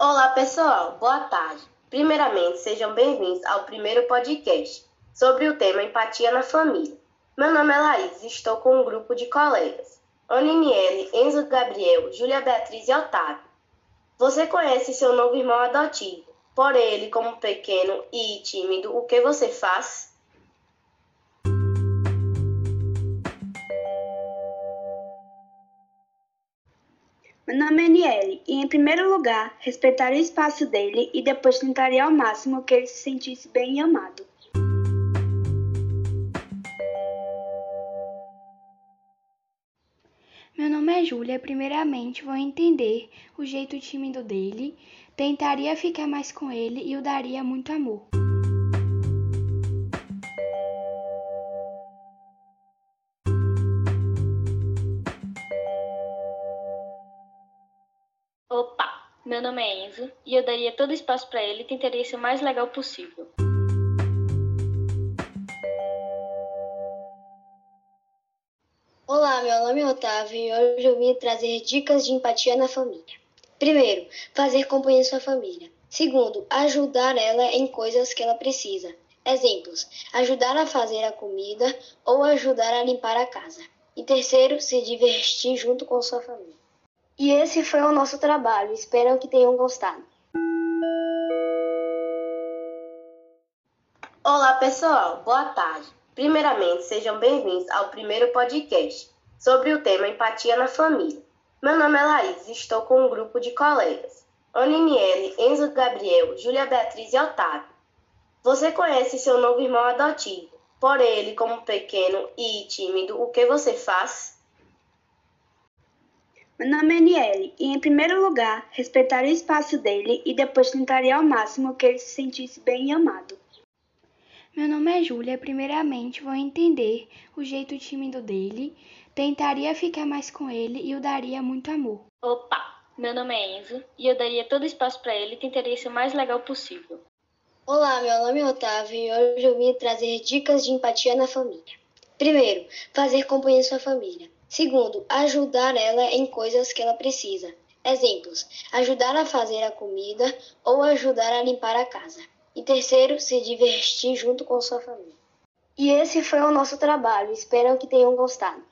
Olá, pessoal. Boa tarde. Primeiramente, sejam bem-vindos ao primeiro podcast sobre o tema empatia na família. Meu nome é Laís e estou com um grupo de colegas. Aniniele, Enzo Gabriel, Júlia Beatriz e Otávio. Você conhece seu novo irmão adotivo. Por ele, como pequeno e tímido, o que você faz? Meu nome é Niele e, em primeiro lugar, respeitaria o espaço dele e depois tentaria ao máximo que ele se sentisse bem e amado. Meu nome é Júlia. Primeiramente, vou entender o jeito tímido dele, tentaria ficar mais com ele e o daria muito amor. Meu nome é Enzo e eu daria todo espaço para ele e tentaria ser o mais legal possível. Olá, meu nome é Otávio e hoje eu vim trazer dicas de empatia na família. Primeiro, fazer companhia à sua família. Segundo, ajudar ela em coisas que ela precisa. Exemplos: ajudar a fazer a comida ou ajudar a limpar a casa. E terceiro, se divertir junto com sua família. E esse foi o nosso trabalho. Espero que tenham gostado. Olá, pessoal. Boa tarde. Primeiramente, sejam bem-vindos ao primeiro podcast sobre o tema empatia na família. Meu nome é Laís e estou com um grupo de colegas. Aniniele, Enzo Gabriel, Júlia Beatriz e Otávio. Você conhece seu novo irmão adotivo. Por ele, como pequeno e tímido, o que você faz? Meu nome é Niele e, em primeiro lugar, respeitaria o espaço dele e depois tentaria ao máximo que ele se sentisse bem e amado. Meu nome é Júlia. Primeiramente, vou entender o jeito tímido dele, tentaria ficar mais com ele e o daria muito amor. Opa, meu nome é Enzo e eu daria todo o espaço para ele e tentaria ser o mais legal possível. Olá, meu nome é Otávio e hoje eu vim trazer dicas de empatia na família. Primeiro, fazer companhia à sua família. Segundo, ajudar ela em coisas que ela precisa. Exemplos: ajudar a fazer a comida ou ajudar a limpar a casa. E terceiro, se divertir junto com sua família. E esse foi o nosso trabalho. Espero que tenham gostado.